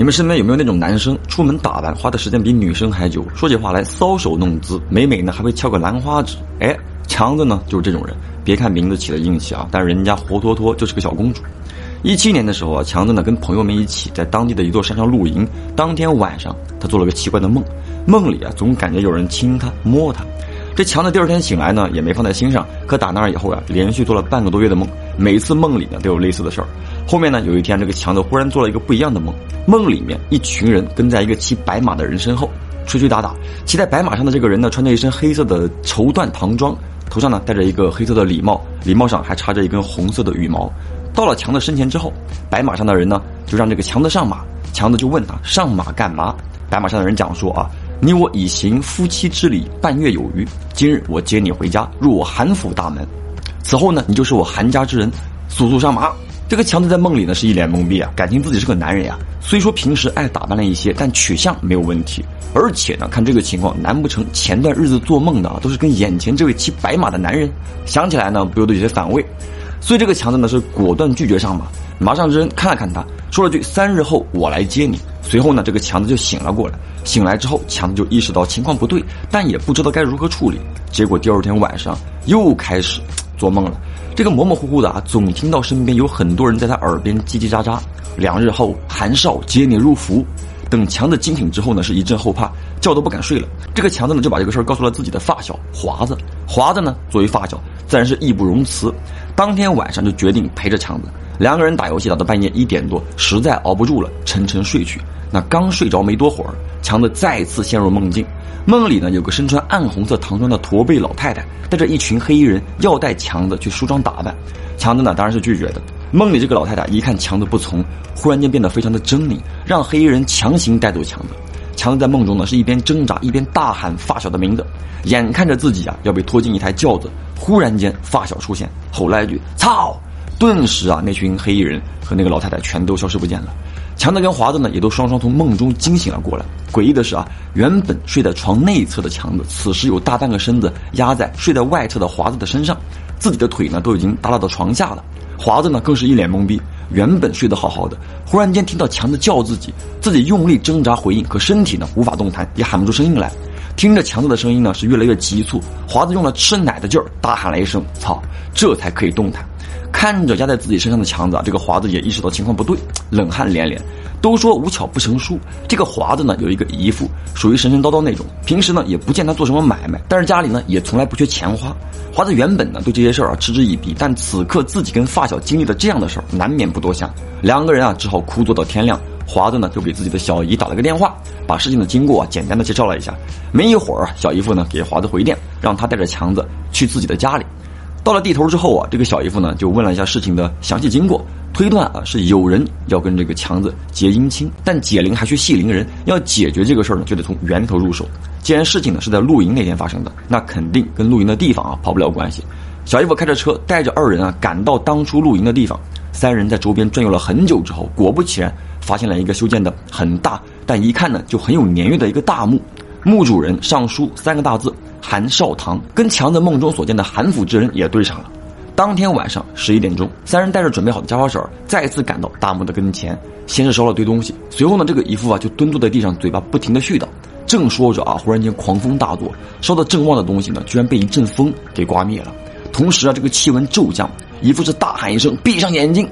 你们身边有没有那种男生出门打扮花的时间比女生还久，说起话来搔首弄姿，每每呢还会翘个兰花指？哎，强子呢就是这种人。别看名字起的硬气啊，但是人家活脱脱就是个小公主。一七年的时候啊，强子呢跟朋友们一起在当地的一座山上露营。当天晚上，他做了个奇怪的梦，梦里啊总感觉有人亲他摸他。这强子第二天醒来呢也没放在心上，可打那儿以后啊，连续做了半个多月的梦，每一次梦里呢都有类似的事儿。后面呢有一天，这个强子忽然做了一个不一样的梦，梦里面一群人跟在一个骑白马的人身后，吹吹打打。骑在白马上的这个人呢，穿着一身黑色的绸缎唐装，头上呢戴着一个黑色的礼帽，礼帽上还插着一根红色的羽毛。到了强子身前之后，白马上的人呢就让这个强子上马，强子就问他上马干嘛？白马上的人讲说啊，你我已行夫妻之礼半月有余，今日我接你回家，入我韩府大门，此后呢你就是我韩家之人，速速上马。这个强子在梦里呢是一脸懵逼啊，感情自己是个男人呀，虽说平时爱打扮了一些，但取向没有问题，而且呢看这个情况，难不成前段日子做梦的都是跟眼前这位骑白马的男人？想起来呢不由得有些反胃。所以这个强子呢是果断拒绝上马，马上之人看了看他，说了句“三日后我来接你”。随后呢，这个强子就醒了过来。醒来之后，强子就意识到情况不对，但也不知道该如何处理。结果第二天晚上又开始做梦了。这个模模糊糊的啊，总听到身边有很多人在他耳边叽叽喳喳。两日后，韩少接你入府。等强子惊醒之后呢，是一阵后怕，觉都不敢睡了。这个强子呢，就把这个事儿告诉了自己的发小华子。华子呢，作为发小，自然是义不容辞。当天晚上就决定陪着强子，两个人打游戏打到半夜一点多，实在熬不住了，沉沉睡去。那刚睡着没多会儿，强子再次陷入梦境。梦里呢，有个身穿暗红色唐装的驼背老太太，带着一群黑衣人要带强子去梳妆打扮。强子呢，当然是拒绝的。梦里这个老太太一看强子不从，忽然间变得非常的狰狞，让黑衣人强行带走强子。强子在梦中呢是一边挣扎一边大喊发小的名字，眼看着自己啊要被拖进一台轿子，忽然间发小出现，吼了一句“操”，顿时啊那群黑衣人和那个老太太全都消失不见了。强子跟华子呢也都双双从梦中惊醒了过来。诡异的是啊，原本睡在床内侧的强子，此时有大半个身子压在睡在外侧的华子的身上，自己的腿呢都已经耷拉到床下了。华子呢更是一脸懵逼，原本睡得好好的，忽然间听到强子叫自己，自己用力挣扎回应，可身体呢无法动弹，也喊不出声音来。听着强子的声音呢是越来越急促，华子用了吃奶的劲儿，大喊了一声“操”，这才可以动弹。看着压在自己身上的强子啊，这个华子也意识到情况不对，冷汗连连。都说无巧不成书，这个华子呢有一个姨父，属于神神叨叨那种，平时呢也不见他做什么买卖，但是家里呢也从来不缺钱花。华子原本呢对这些事儿啊嗤之以鼻，但此刻自己跟发小经历了这样的事儿，难免不多想。两个人啊只好哭坐到天亮。华子呢就给自己的小姨打了个电话，把事情的经过啊简单的介绍了一下。没一会儿，小姨夫呢给华子回电，让他带着强子去自己的家里。到了地头之后啊，这个小姨夫呢就问了一下事情的详细经过，推断啊是有人要跟这个强子结姻亲，但解铃还需系铃人，要解决这个事儿呢就得从源头入手。既然事情呢是在露营那天发生的，那肯定跟露营的地方啊跑不了关系。小姨夫开着车带着二人啊赶到当初露营的地方，三人在周边转悠了很久之后，果不其然发现了一个修建的很大，但一看呢就很有年月的一个大墓，墓主人上书三个大字。韩少堂跟强子梦中所见的韩府之人也对上了。当天晚上十一点钟，三人带着准备好的家伙事儿，再次赶到大墓的跟前，先是烧了堆东西。随后呢，这个姨父啊就蹲坐在地上，嘴巴不停的絮叨。正说着啊，忽然间狂风大作，烧的正旺的东西呢，居然被一阵风给刮灭了。同时啊，这个气温骤降，姨父是大喊一声：“闭上眼睛！”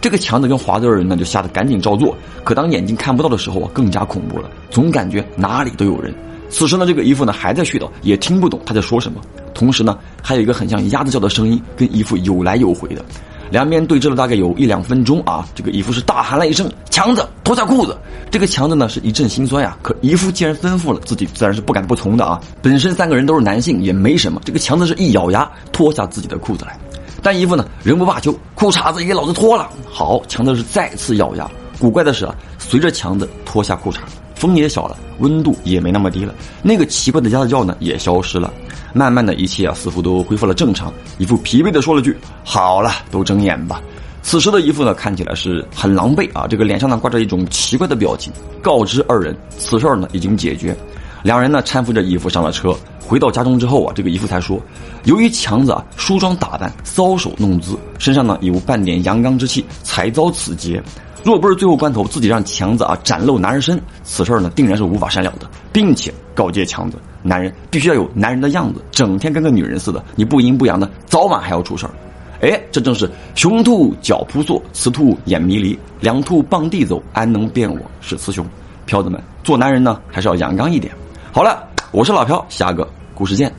这个强子跟华子二人呢，就吓得赶紧照做。可当眼睛看不到的时候啊，更加恐怖了，总感觉哪里都有人。此时呢，这个姨父呢还在絮叨，也听不懂他在说什么。同时呢，还有一个很像鸭子叫的声音跟姨父有来有回的。两边对峙了大概有一两分钟啊，这个姨父是大喊了一声：“强子，脱下裤子！”这个强子呢是一阵心酸呀，可姨父既然吩咐了，自己自然是不敢不从的啊。本身三个人都是男性，也没什么。这个强子是一咬牙脱下自己的裤子来，但姨父呢仍不罢休，裤衩子也给老子脱了。好，强子是再次咬牙。古怪的是啊，随着强子脱下裤衩。风也小了，温度也没那么低了，那个奇怪的鸭子叫呢也消失了，慢慢的一切啊似乎都恢复了正常。一副疲惫的说了句：“好了，都睁眼吧。”此时的姨父呢看起来是很狼狈啊，这个脸上呢挂着一种奇怪的表情。告知二人此事呢已经解决，两人呢搀扶着姨父上了车，回到家中之后啊，这个姨父才说，由于强子啊梳妆打扮、搔首弄姿，身上呢有半点阳刚之气，才遭此劫。若不是最后关头自己让强子啊展露男人身，此事呢定然是无法善了的，并且告诫强子，男人必须要有男人的样子，整天跟个女人似的，你不阴不阳的，早晚还要出事儿。哎，这正是雄兔脚扑朔，雌兔眼迷离，两兔傍地走，安能辨我是雌雄？飘子们，做男人呢还是要阳刚一点。好了，我是老朴，下个故事见。